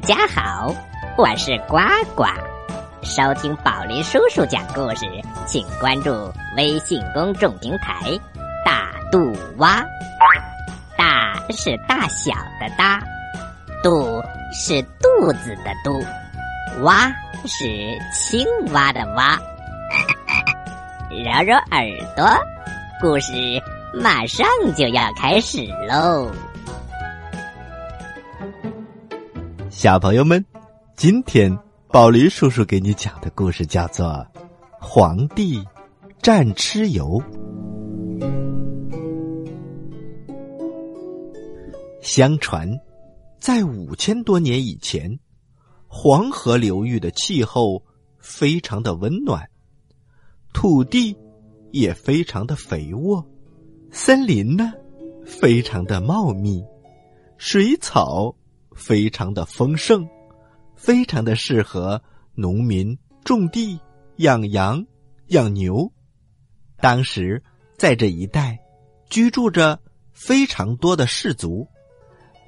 大家好，我是呱呱。收听宝林叔叔讲故事，请关注微信公众平台“大肚蛙”。大是大小的大，肚是肚子的肚，蛙是青蛙的蛙。揉揉耳朵，故事马上就要开始喽！小朋友们，今天宝林叔叔给你讲的故事叫做《皇帝战蚩尤》。相传，在五千多年以前，黄河流域的气候非常的温暖，土地也非常的肥沃，森林呢非常的茂密，水草。非常的丰盛，非常的适合农民种地、养羊、养牛。当时在这一带居住着非常多的氏族，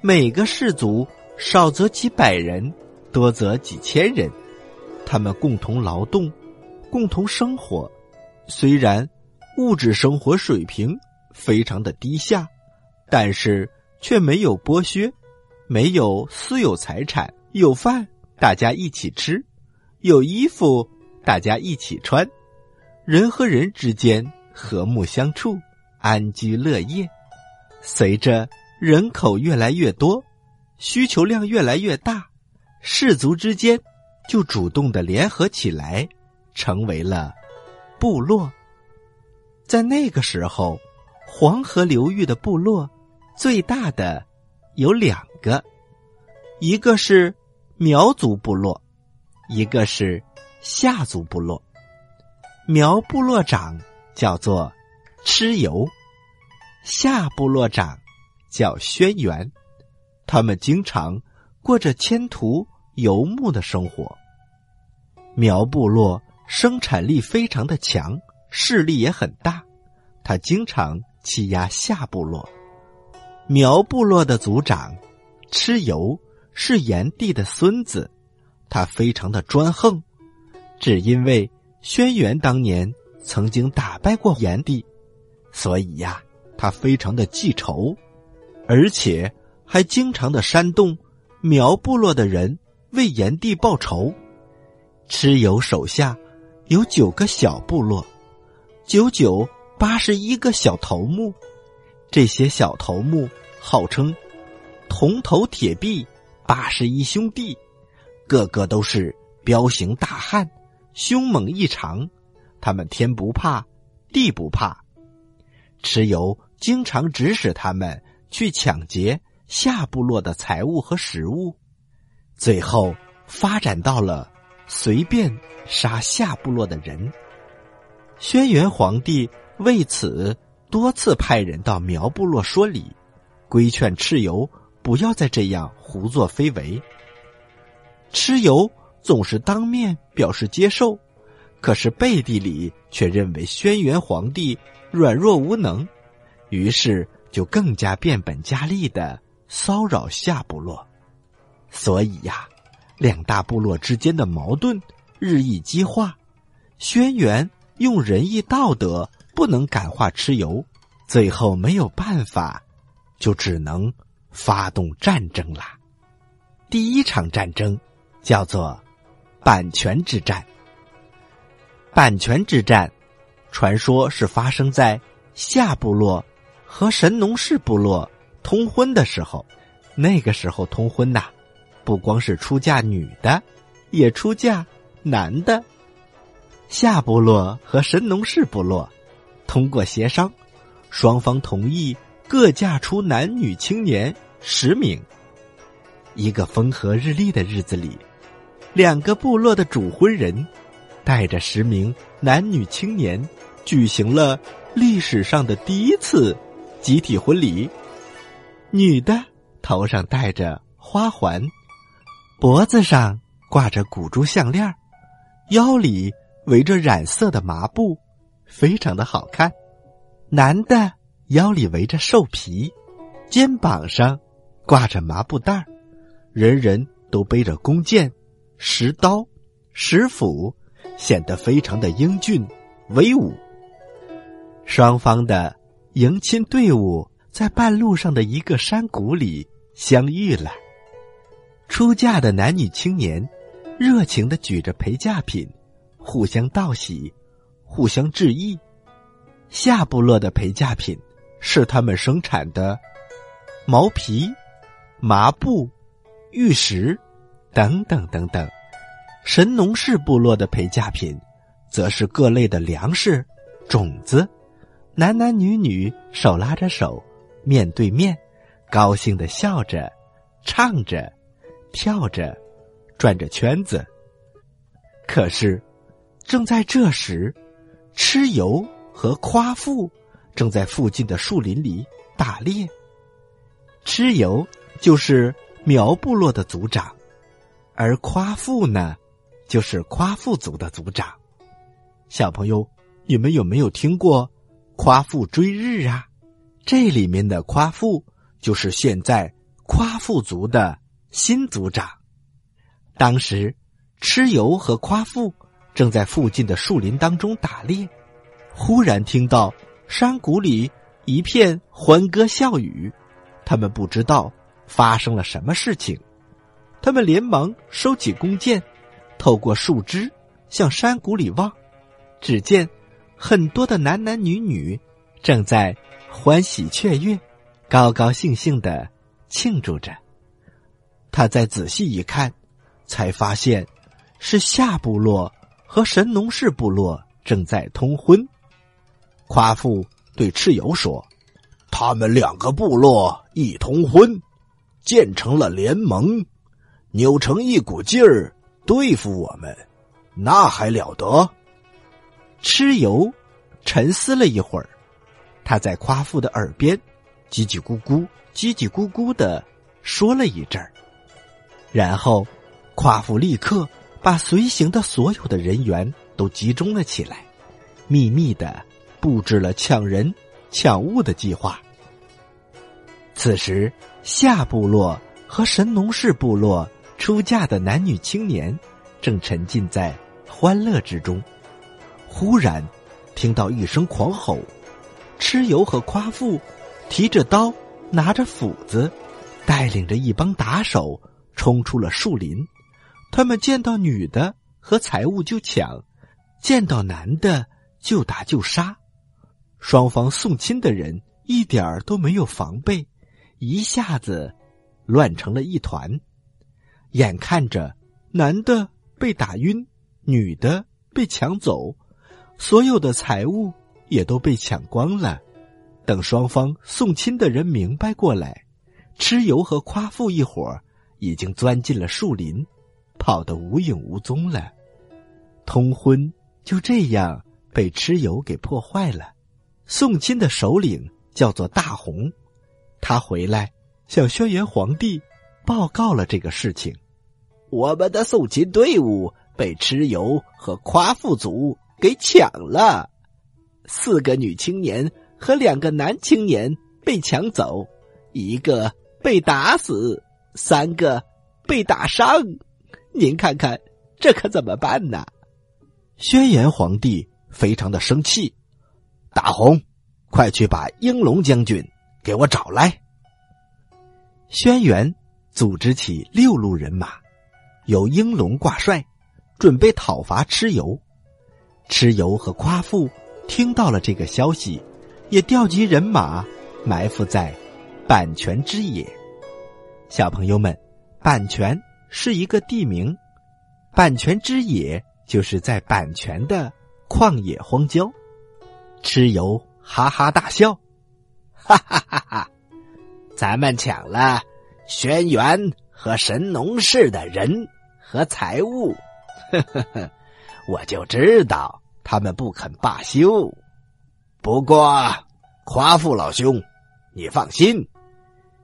每个氏族少则几百人，多则几千人。他们共同劳动，共同生活。虽然物质生活水平非常的低下，但是却没有剥削。没有私有财产，有饭大家一起吃，有衣服大家一起穿，人和人之间和睦相处，安居乐业。随着人口越来越多，需求量越来越大，氏族之间就主动的联合起来，成为了部落。在那个时候，黄河流域的部落最大的。有两个，一个是苗族部落，一个是夏族部落。苗部落长叫做蚩尤，夏部落长叫轩辕。他们经常过着迁徒游牧的生活。苗部落生产力非常的强，势力也很大，他经常欺压夏部落。苗部落的族长蚩尤是炎帝的孙子，他非常的专横，只因为轩辕当年曾经打败过炎帝，所以呀，他非常的记仇，而且还经常的煽动苗部落的人为炎帝报仇。蚩尤手下有九个小部落，九九八十一个小头目。这些小头目号称“铜头铁臂八十一兄弟”，个个都是彪形大汉，凶猛异常。他们天不怕地不怕，蚩尤经常指使他们去抢劫夏部落的财物和食物，最后发展到了随便杀夏部落的人。轩辕皇帝为此。多次派人到苗部落说理，规劝蚩尤不要再这样胡作非为。蚩尤总是当面表示接受，可是背地里却认为轩辕皇帝软弱无能，于是就更加变本加厉的骚扰夏部落。所以呀，两大部落之间的矛盾日益激化。轩辕用仁义道德。不能感化蚩尤，最后没有办法，就只能发动战争啦。第一场战争叫做阪泉之战。阪泉之战，传说是发生在夏部落和神农氏部落通婚的时候。那个时候通婚呐，不光是出嫁女的，也出嫁男的。夏部落和神农氏部落。通过协商，双方同意各嫁出男女青年十名。一个风和日丽的日子里，两个部落的主婚人带着十名男女青年举行了历史上的第一次集体婚礼。女的头上戴着花环，脖子上挂着古珠项链，腰里围着染色的麻布。非常的好看，男的腰里围着兽皮，肩膀上挂着麻布袋人人都背着弓箭、石刀、石斧，显得非常的英俊威武。双方的迎亲队伍在半路上的一个山谷里相遇了。出嫁的男女青年热情的举着陪嫁品，互相道喜，互相致意。夏部落的陪嫁品是他们生产的毛皮、麻布、玉石等等等等；神农氏部落的陪嫁品则是各类的粮食、种子。男男女女手拉着手，面对面，高兴的笑着，唱着，跳着，转着圈子。可是，正在这时，蚩尤和夸父正在附近的树林里打猎。蚩尤就是苗部落的族长，而夸父呢，就是夸父族的族长。小朋友，你们有没有听过？夸父追日啊，这里面的夸父就是现在夸父族的新族长。当时，蚩尤和夸父正在附近的树林当中打猎，忽然听到山谷里一片欢歌笑语，他们不知道发生了什么事情，他们连忙收起弓箭，透过树枝向山谷里望，只见。很多的男男女女正在欢喜雀跃，高高兴兴的庆祝着。他再仔细一看，才发现是夏部落和神农氏部落正在通婚。夸父对蚩尤说：“他们两个部落一通婚，建成了联盟，扭成一股劲儿对付我们，那还了得？”蚩尤沉思了一会儿，他在夸父的耳边叽叽咕咕、叽叽咕咕的说了一阵儿，然后夸父立刻把随行的所有的人员都集中了起来，秘密的布置了抢人、抢物的计划。此时，夏部落和神农氏部落出嫁的男女青年正沉浸在欢乐之中。忽然，听到一声狂吼，蚩尤和夸父提着刀，拿着斧子，带领着一帮打手冲出了树林。他们见到女的和财物就抢，见到男的就打就杀。双方送亲的人一点儿都没有防备，一下子乱成了一团。眼看着男的被打晕，女的被抢走。所有的财物也都被抢光了。等双方送亲的人明白过来，蚩尤和夸父一伙已经钻进了树林，跑得无影无踪了。通婚就这样被蚩尤给破坏了。送亲的首领叫做大红，他回来向轩辕皇帝报告了这个事情。我们的送亲队伍被蚩尤和夸父族。给抢了，四个女青年和两个男青年被抢走，一个被打死，三个被打伤。您看看，这可怎么办呢？轩辕皇帝非常的生气，大红，快去把英龙将军给我找来。轩辕组织起六路人马，由英龙挂帅，准备讨伐蚩尤。蚩尤和夸父听到了这个消息，也调集人马埋伏在阪泉之野。小朋友们，阪泉是一个地名，阪泉之野就是在阪泉的旷野荒郊。蚩尤哈哈大笑，哈哈哈哈！咱们抢了轩辕和神农氏的人和财物，呵呵呵。我就知道他们不肯罢休。不过，夸父老兄，你放心，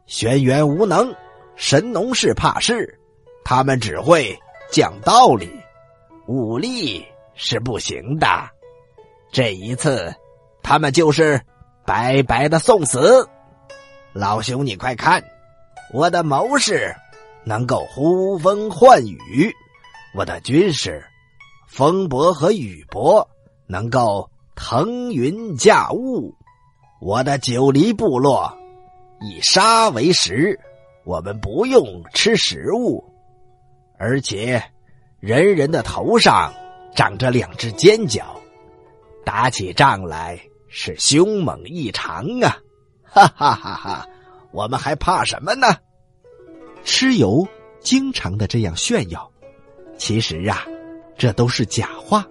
轩辕无能，神农氏怕事，他们只会讲道理，武力是不行的。这一次，他们就是白白的送死。老兄，你快看，我的谋士能够呼风唤雨，我的军师风伯和雨伯能够腾云驾雾，我的九黎部落以沙为食，我们不用吃食物，而且人人的头上长着两只尖角，打起仗来是凶猛异常啊！哈哈哈哈！我们还怕什么呢？蚩尤经常的这样炫耀，其实啊，这都是假话。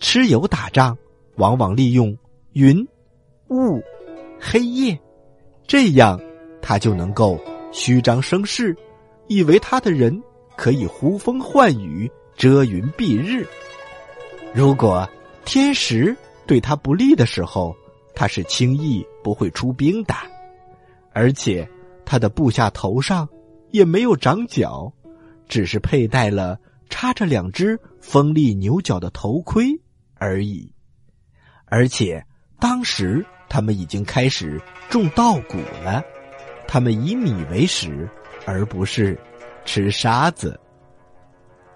蚩尤打仗往往利用云、雾、黑夜，这样他就能够虚张声势，以为他的人可以呼风唤雨、遮云蔽日。如果天时对他不利的时候，他是轻易不会出兵的，而且他的部下头上。也没有长角，只是佩戴了插着两只锋利牛角的头盔而已。而且当时他们已经开始种稻谷了，他们以米为食，而不是吃沙子。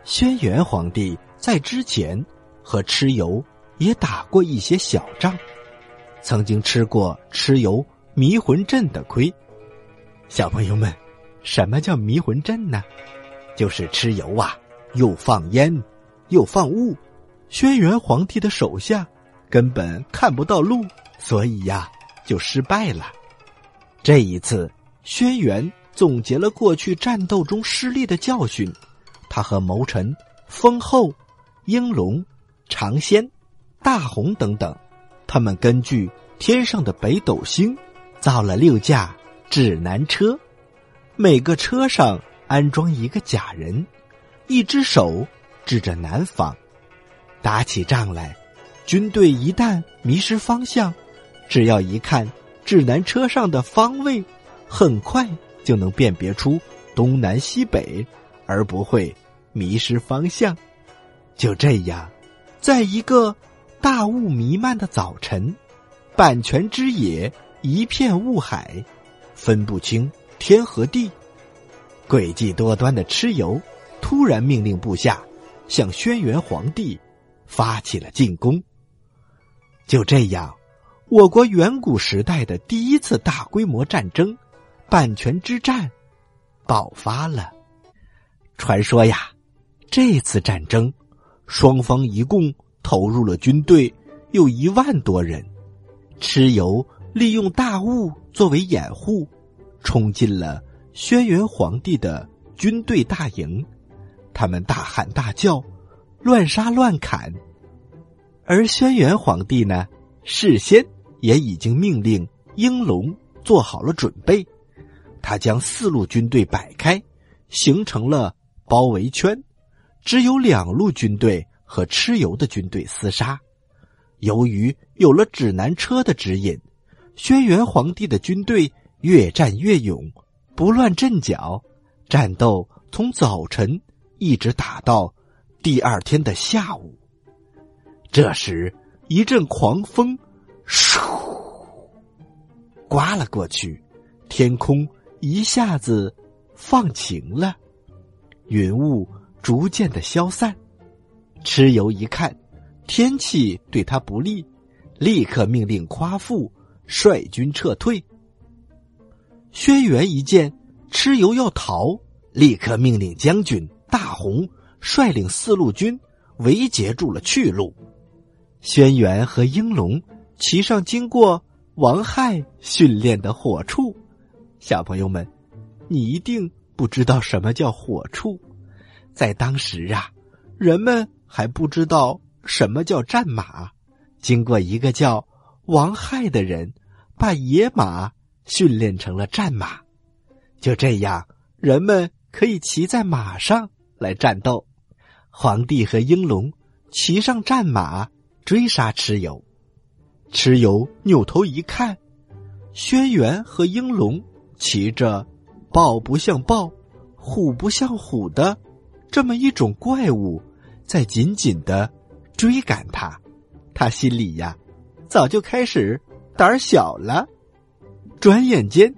轩辕皇帝在之前和蚩尤也打过一些小仗，曾经吃过蚩尤迷魂阵的亏。小朋友们。什么叫迷魂阵呢？就是蚩尤啊，又放烟，又放雾，轩辕皇帝的手下根本看不到路，所以呀，就失败了。这一次，轩辕总结了过去战斗中失利的教训，他和谋臣封后、应龙、长仙、大红等等，他们根据天上的北斗星，造了六架指南车。每个车上安装一个假人，一只手指着南方。打起仗来，军队一旦迷失方向，只要一看指南车上的方位，很快就能辨别出东南西北，而不会迷失方向。就这样，在一个大雾弥漫的早晨，阪泉之野一片雾海，分不清。天和地，诡计多端的蚩尤突然命令部下向轩辕皇帝发起了进攻。就这样，我国远古时代的第一次大规模战争——阪泉之战爆发了。传说呀，这次战争双方一共投入了军队有一万多人。蚩尤利用大雾作为掩护。冲进了轩辕皇帝的军队大营，他们大喊大叫，乱杀乱砍。而轩辕皇帝呢，事先也已经命令应龙做好了准备，他将四路军队摆开，形成了包围圈，只有两路军队和蚩尤的军队厮杀。由于有了指南车的指引，轩辕皇帝的军队。越战越勇，不乱阵脚，战斗从早晨一直打到第二天的下午。这时，一阵狂风唰刮了过去，天空一下子放晴了，云雾逐渐的消散。蚩尤一看天气对他不利，立刻命令夸父率军撤退。轩辕一见蚩尤要逃，立刻命令将军大红率领四路军围截住了去路。轩辕和应龙骑上经过王亥训练的火畜。小朋友们，你一定不知道什么叫火畜。在当时啊，人们还不知道什么叫战马。经过一个叫王亥的人，把野马。训练成了战马，就这样，人们可以骑在马上来战斗。皇帝和英龙骑上战马追杀蚩尤，蚩尤扭头一看，轩辕和英龙骑着豹不像豹、虎不像虎的这么一种怪物，在紧紧的追赶他。他心里呀，早就开始胆小了。转眼间，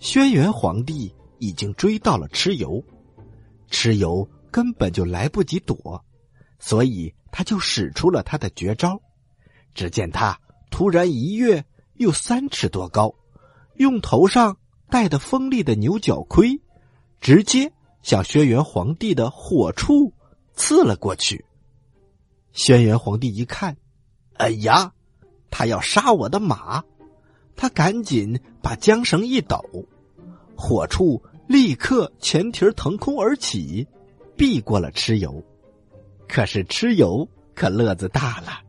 轩辕皇帝已经追到了蚩尤，蚩尤根本就来不及躲，所以他就使出了他的绝招。只见他突然一跃，有三尺多高，用头上戴的锋利的牛角盔，直接向轩辕皇帝的火处刺了过去。轩辕皇帝一看，哎呀，他要杀我的马！他赶紧把缰绳一抖，火处立刻前蹄腾空而起，避过了蚩尤。可是蚩尤可乐子大了，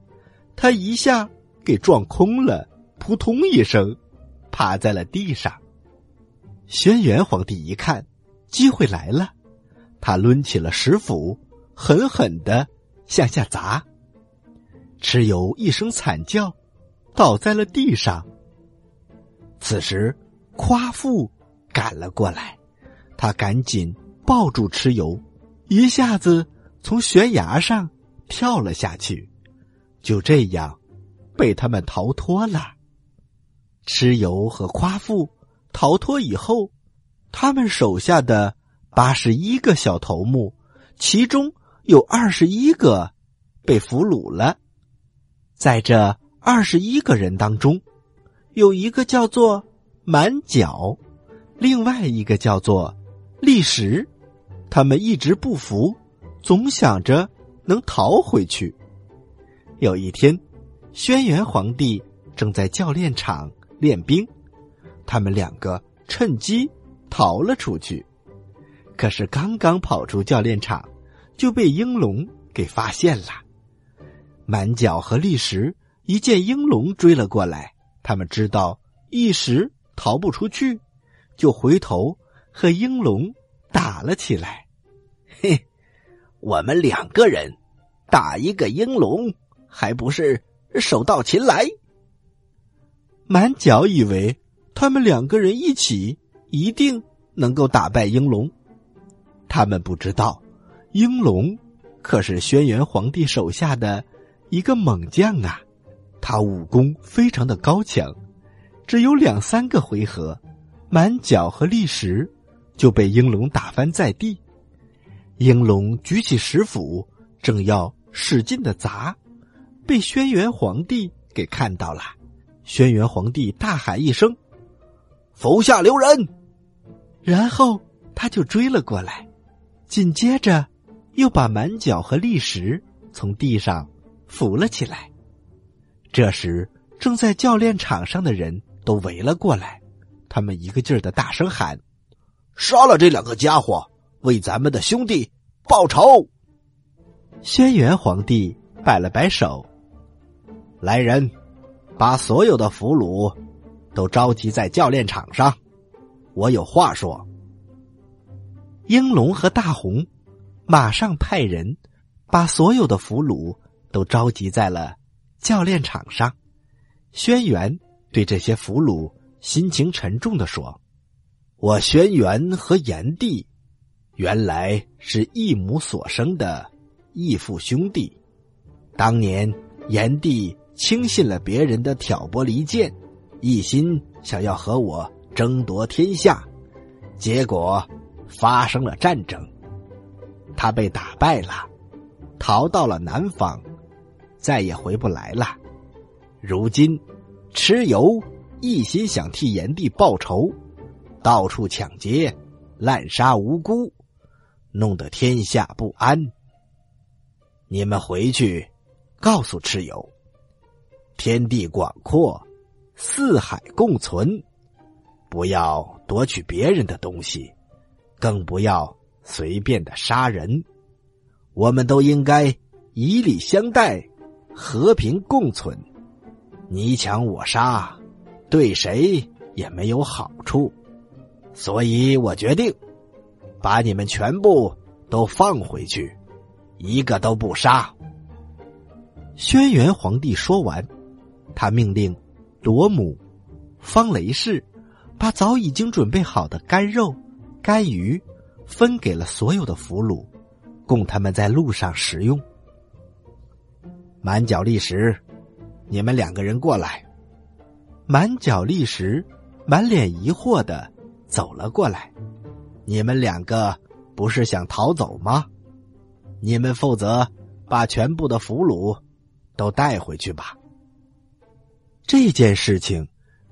他一下给撞空了，扑通一声，趴在了地上。轩辕皇帝一看，机会来了，他抡起了石斧，狠狠的向下砸。蚩尤一声惨叫，倒在了地上。此时，夸父赶了过来，他赶紧抱住蚩尤，一下子从悬崖上跳了下去，就这样被他们逃脱了。蚩尤和夸父逃脱以后，他们手下的八十一个小头目，其中有二十一个被俘虏了。在这二十一个人当中。有一个叫做满角，另外一个叫做立石，他们一直不服，总想着能逃回去。有一天，轩辕皇帝正在教练场练兵，他们两个趁机逃了出去。可是刚刚跑出教练场，就被英龙给发现了。满角和立时一见英龙追了过来。他们知道一时逃不出去，就回头和英龙打了起来。嘿，我们两个人打一个英龙，还不是手到擒来？满角以为他们两个人一起一定能够打败英龙，他们不知道英龙可是轩辕皇帝手下的一个猛将啊。他武功非常的高强，只有两三个回合，满脚和立石就被英龙打翻在地。英龙举起石斧，正要使劲的砸，被轩辕皇帝给看到了。轩辕皇帝大喊一声：“手下留人！”然后他就追了过来，紧接着又把满脚和立石从地上扶了起来。这时，正在教练场上的人都围了过来，他们一个劲儿的大声喊：“杀了这两个家伙，为咱们的兄弟报仇！”轩辕皇帝摆了摆手：“来人，把所有的俘虏都召集在教练场上，我有话说。”英龙和大红马上派人把所有的俘虏都召集在了。教练场上，轩辕对这些俘虏心情沉重的说：“我轩辕和炎帝原来是一母所生的异父兄弟。当年炎帝轻信了别人的挑拨离间，一心想要和我争夺天下，结果发生了战争，他被打败了，逃到了南方。”再也回不来了。如今，蚩尤一心想替炎帝报仇，到处抢劫，滥杀无辜，弄得天下不安。你们回去，告诉蚩尤，天地广阔，四海共存，不要夺取别人的东西，更不要随便的杀人。我们都应该以礼相待。和平共存，你抢我杀，对谁也没有好处，所以我决定把你们全部都放回去，一个都不杀。轩辕皇帝说完，他命令罗姆、方雷氏把早已经准备好的干肉、干鱼分给了所有的俘虏，供他们在路上食用。满脚立时，你们两个人过来。满脚立时满脸疑惑的走了过来。你们两个不是想逃走吗？你们负责把全部的俘虏都带回去吧。这件事情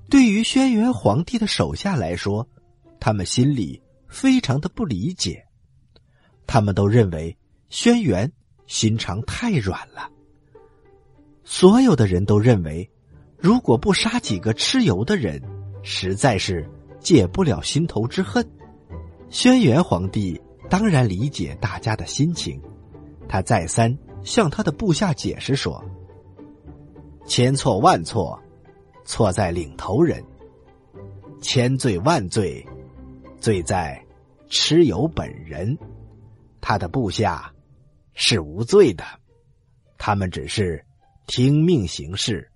对于轩辕皇帝的手下来说，他们心里非常的不理解。他们都认为轩辕心肠太软了。所有的人都认为，如果不杀几个蚩尤的人，实在是解不了心头之恨。轩辕皇帝当然理解大家的心情，他再三向他的部下解释说：“千错万错，错在领头人；千罪万罪，罪在蚩尤本人。他的部下是无罪的，他们只是听命行事。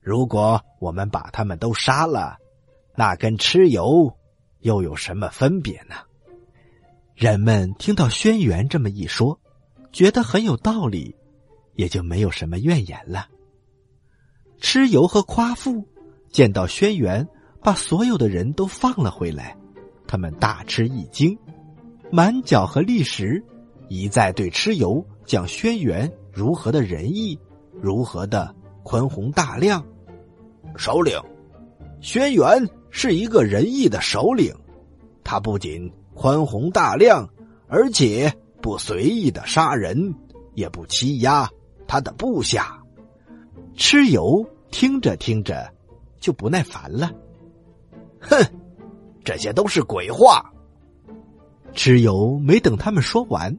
如果我们把他们都杀了，那跟蚩尤又有什么分别呢？”人们听到轩辕这么一说，觉得很有道理，也就没有什么怨言了。蚩尤和夸父见到轩辕把所有的人都放了回来，他们大吃一惊。满脚和立石一再对蚩尤讲轩辕如何的仁义，如何的宽宏大量。首领，轩辕是一个仁义的首领，他不仅。宽宏大量，而且不随意的杀人，也不欺压他的部下。蚩尤听着听着就不耐烦了，哼，这些都是鬼话。蚩尤没等他们说完，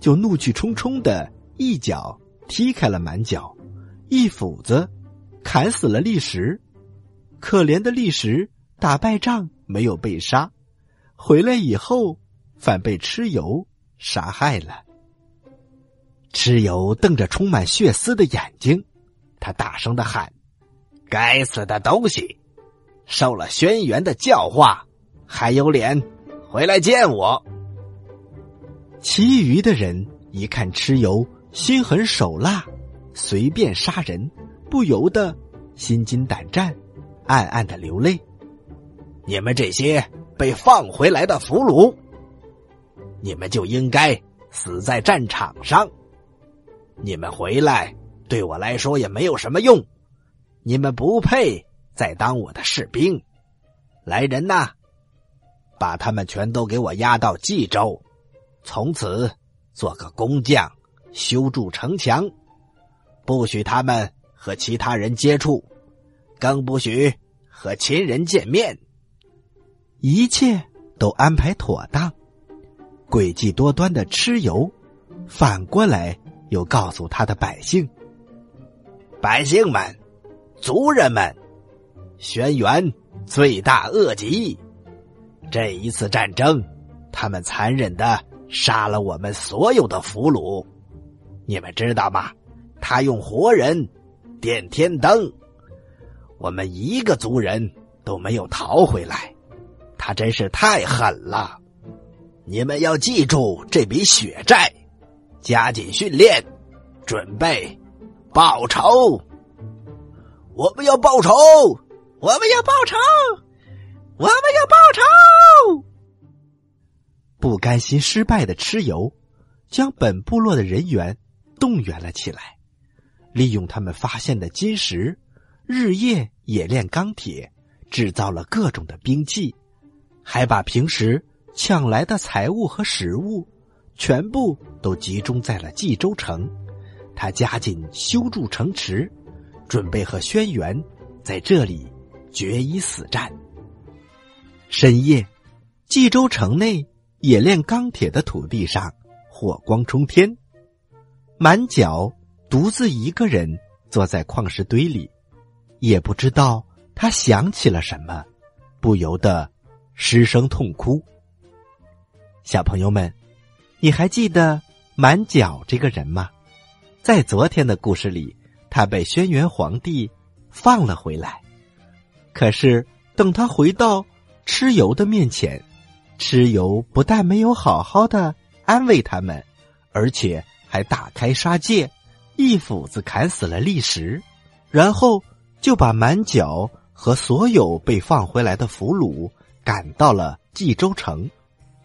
就怒气冲冲的一脚踢开了满角，一斧子砍死了立石。可怜的立石打败仗没有被杀。回来以后，反被蚩尤杀害了。蚩尤瞪着充满血丝的眼睛，他大声的喊：“该死的东西，受了轩辕的教化，还有脸回来见我！”其余的人一看蚩尤心狠手辣，随便杀人，不由得心惊胆战，暗暗的流泪。你们这些……被放回来的俘虏，你们就应该死在战场上。你们回来对我来说也没有什么用，你们不配再当我的士兵。来人呐，把他们全都给我押到冀州，从此做个工匠，修筑城墙，不许他们和其他人接触，更不许和亲人见面。一切都安排妥当，诡计多端的蚩尤，反过来又告诉他的百姓：“百姓们，族人们，轩辕罪大恶极。这一次战争，他们残忍的杀了我们所有的俘虏，你们知道吗？他用活人点天灯，我们一个族人都没有逃回来。”他真是太狠了！你们要记住这笔血债，加紧训练，准备报仇。我们要报仇！我们要报仇！我们要报仇！不甘心失败的蚩尤，将本部落的人员动员了起来，利用他们发现的金石，日夜冶炼钢铁，制造了各种的兵器。还把平时抢来的财物和食物，全部都集中在了冀州城。他加紧修筑城池，准备和轩辕在这里决一死战。深夜，冀州城内冶炼钢铁的土地上，火光冲天。满角独自一个人坐在矿石堆里，也不知道他想起了什么，不由得。失声痛哭。小朋友们，你还记得满角这个人吗？在昨天的故事里，他被轩辕皇帝放了回来。可是等他回到蚩尤的面前，蚩尤不但没有好好的安慰他们，而且还大开杀戒，一斧子砍死了立石，然后就把满脚和所有被放回来的俘虏。赶到了冀州城，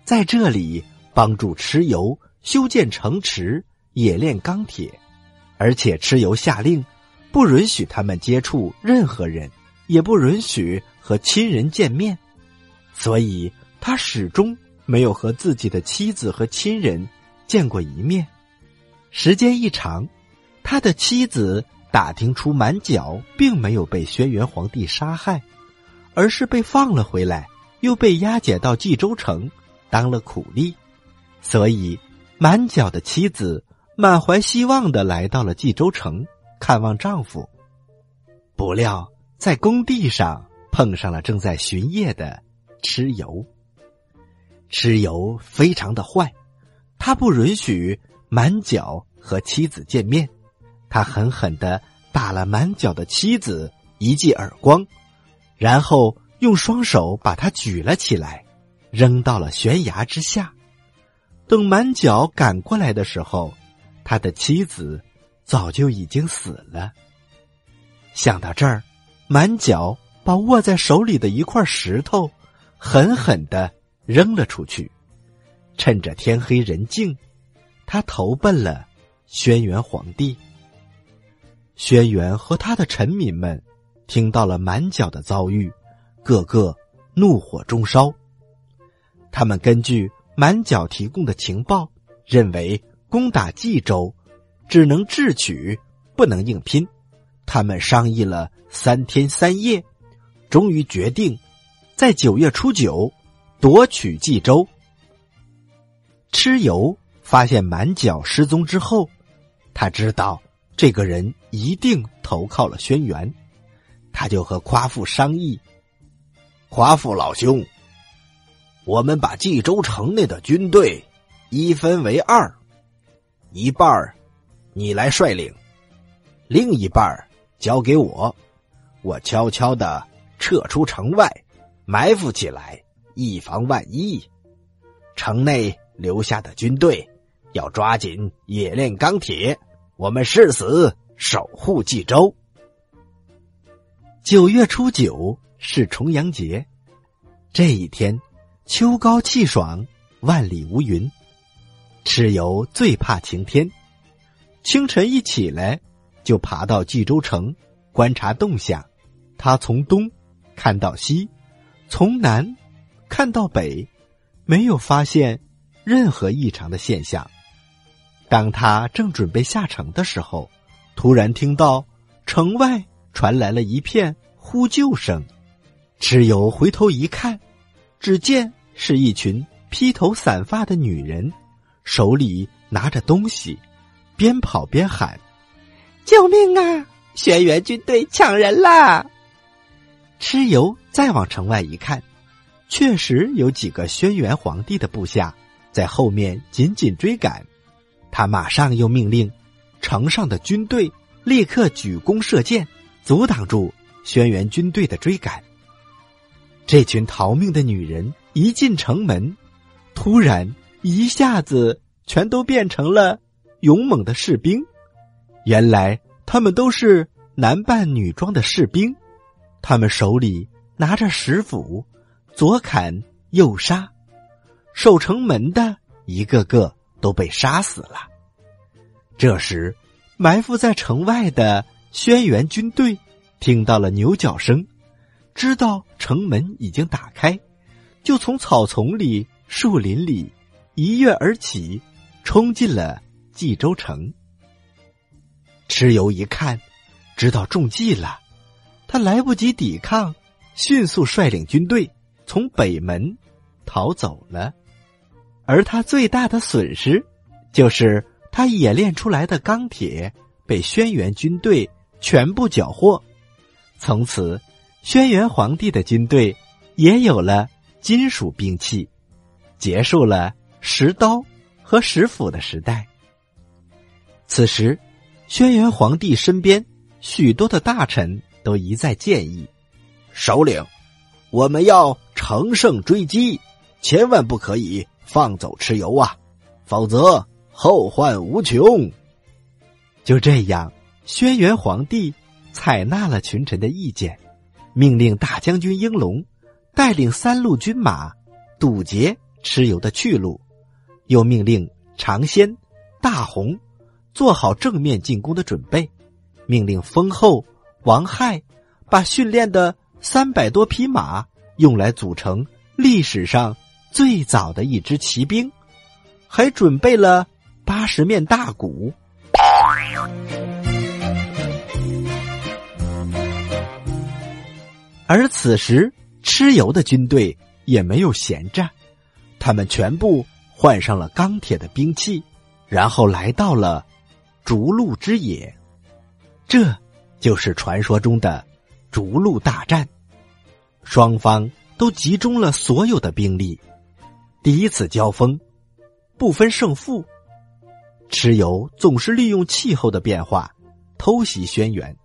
在这里帮助蚩尤修建城池、冶炼钢铁，而且蚩尤下令，不允许他们接触任何人，也不允许和亲人见面，所以他始终没有和自己的妻子和亲人见过一面。时间一长，他的妻子打听出满角并没有被轩辕皇帝杀害，而是被放了回来，又被押解到冀州城。当了苦力，所以满角的妻子满怀希望的来到了冀州城看望丈夫。不料在工地上碰上了正在巡夜的蚩尤。蚩尤非常的坏，他不允许满脚和妻子见面，他狠狠的打了满脚的妻子一记耳光，然后用双手把他举了起来。扔到了悬崖之下。等满脚赶过来的时候，他的妻子早就已经死了。想到这儿，满脚把握在手里的一块石头狠狠的扔了出去。趁着天黑人静，他投奔了轩辕皇帝。轩辕和他的臣民们听到了满脚的遭遇，个个怒火中烧。他们根据满脚提供的情报，认为攻打冀州只能智取，不能硬拼。他们商议了三天三夜，终于决定在九月初九夺取冀州。蚩尤发现满脚失踪之后，他知道这个人一定投靠了轩辕，他就和夸父商议：“夸父老兄。”我们把冀州城内的军队一分为二，一半你来率领，另一半交给我，我悄悄的撤出城外，埋伏起来，以防万一。城内留下的军队要抓紧冶炼钢铁，我们誓死守护冀州。九月初九是重阳节，这一天。秋高气爽，万里无云。蚩尤最怕晴天，清晨一起来就爬到冀州城观察动向。他从东看到西，从南看到北，没有发现任何异常的现象。当他正准备下城的时候，突然听到城外传来了一片呼救声。蚩尤回头一看，只见。是一群披头散发的女人，手里拿着东西，边跑边喊：“救命啊！轩辕军队抢人啦！”蚩尤再往城外一看，确实有几个轩辕皇帝的部下在后面紧紧追赶。他马上又命令城上的军队立刻举弓射箭，阻挡住轩辕军队的追赶。这群逃命的女人。一进城门，突然一下子全都变成了勇猛的士兵。原来他们都是男扮女装的士兵，他们手里拿着石斧，左砍右杀，守城门的一个个都被杀死了。这时，埋伏在城外的轩辕军队听到了牛角声，知道城门已经打开。就从草丛里、树林里一跃而起，冲进了冀州城。蚩尤一看，知道中计了，他来不及抵抗，迅速率领军队从北门逃走了。而他最大的损失，就是他冶炼出来的钢铁被轩辕军队全部缴获。从此，轩辕皇帝的军队也有了。金属兵器，结束了石刀和石斧的时代。此时，轩辕皇帝身边许多的大臣都一再建议：“首领，我们要乘胜追击，千万不可以放走蚩尤啊，否则后患无穷。”就这样，轩辕皇帝采纳了群臣的意见，命令大将军英龙。带领三路军马堵截蚩尤的去路，又命令长仙、大红做好正面进攻的准备，命令封后、王亥把训练的三百多匹马用来组成历史上最早的一支骑兵，还准备了八十面大鼓。而此时，蚩尤的军队也没有闲着，他们全部换上了钢铁的兵器，然后来到了逐鹿之野。这就是传说中的逐鹿大战。双方都集中了所有的兵力，第一次交锋，不分胜负。蚩尤总是利用气候的变化偷袭轩辕，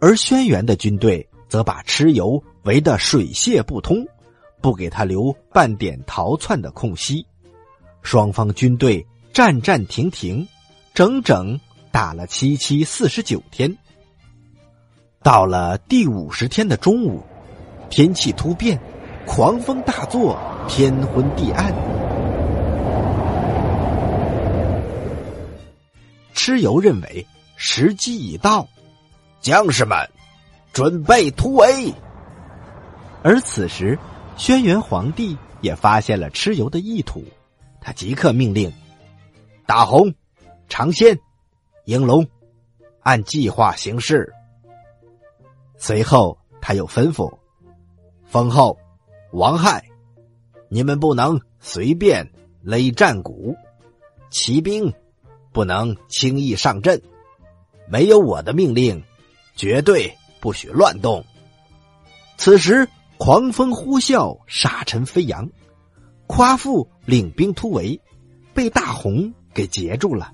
而轩辕的军队。则把蚩尤围得水泄不通，不给他留半点逃窜的空隙。双方军队战战停停，整整打了七七四十九天。到了第五十天的中午，天气突变，狂风大作，天昏地暗。蚩尤认为时机已到，将士们。准备突围。而此时，轩辕皇帝也发现了蚩尤的意图，他即刻命令大红、长仙、应龙按计划行事。随后，他又吩咐封后、王亥，你们不能随便勒战鼓，骑兵不能轻易上阵，没有我的命令，绝对。不许乱动！此时狂风呼啸，沙尘飞扬，夸父领兵突围，被大红给截住了。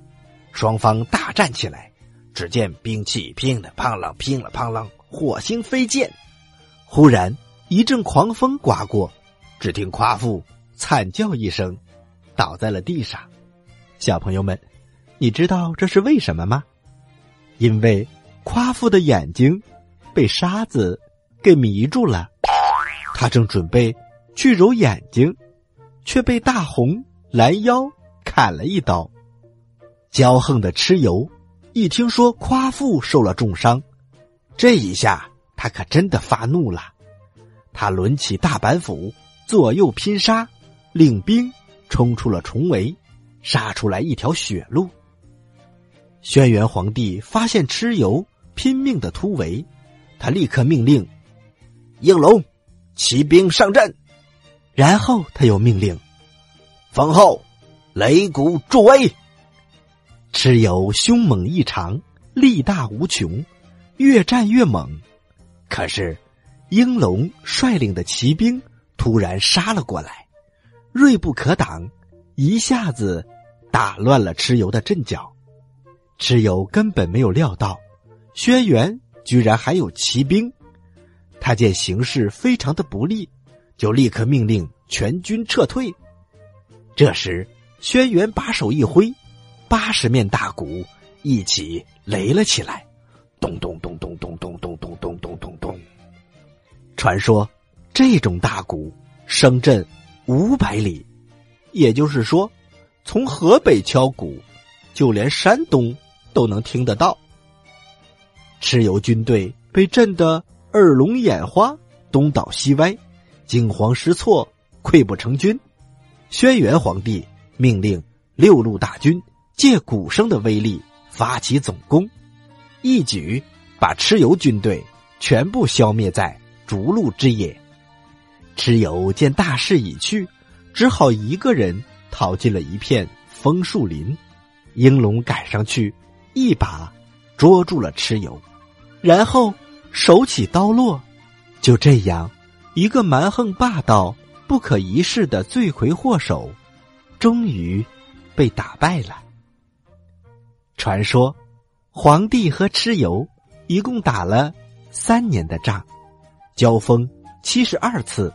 双方大战起来，只见兵器乒的乓啷，乒了乓啷，火星飞溅。忽然一阵狂风刮过，只听夸父惨叫一声，倒在了地上。小朋友们，你知道这是为什么吗？因为夸父的眼睛。被沙子给迷住了，他正准备去揉眼睛，却被大红拦腰砍了一刀。骄横的蚩尤一听说夸父受了重伤，这一下他可真的发怒了。他抡起大板斧，左右拼杀，领兵冲出了重围，杀出来一条血路。轩辕皇帝发现蚩尤拼命的突围。他立刻命令应龙骑兵上阵，然后他又命令封后擂鼓助威。蚩尤凶猛异常，力大无穷，越战越猛。可是应龙率领的骑兵突然杀了过来，锐不可挡，一下子打乱了蚩尤的阵脚。蚩尤根本没有料到轩辕。居然还有骑兵，他见形势非常的不利，就立刻命令全军撤退。这时，轩辕把手一挥，八十面大鼓一起擂了起来，咚咚咚咚咚咚咚咚咚咚咚咚。传说这种大鼓声震五百里，也就是说，从河北敲鼓，就连山东都能听得到。蚩尤军队被震得耳聋眼花，东倒西歪，惊慌失措，溃不成军。轩辕皇帝命令六路大军借鼓声的威力发起总攻，一举把蚩尤军队全部消灭在逐鹿之野。蚩尤见大势已去，只好一个人逃进了一片枫树林。应龙赶上去，一把捉住了蚩尤。然后手起刀落，就这样，一个蛮横霸道、不可一世的罪魁祸首，终于被打败了。传说，皇帝和蚩尤一共打了三年的仗，交锋七十二次，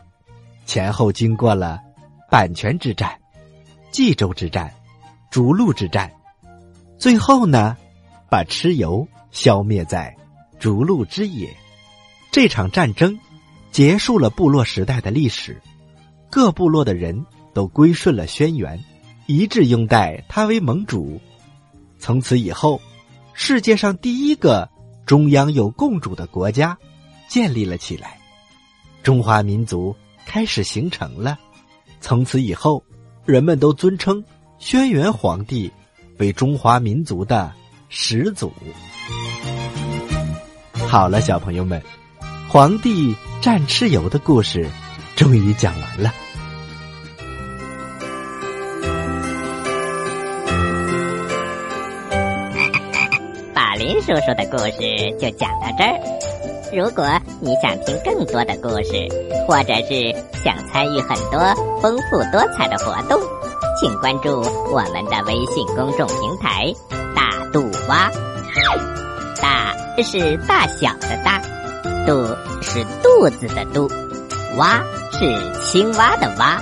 前后经过了阪泉之战、冀州之战、逐鹿之战，最后呢，把蚩尤消灭在。逐鹿之野，这场战争结束了部落时代的历史，各部落的人都归顺了轩辕，一致拥戴他为盟主。从此以后，世界上第一个中央有共主的国家建立了起来，中华民族开始形成了。从此以后，人们都尊称轩辕皇帝为中华民族的始祖。好了，小朋友们，皇帝战蚩尤的故事终于讲完了。林叔叔的故事就讲到这儿。如果你想听更多的故事，或者是想参与很多丰富多彩的活动，请关注我们的微信公众平台“大肚蛙”。大是大小的大，肚是肚子的肚，蛙是青蛙的蛙。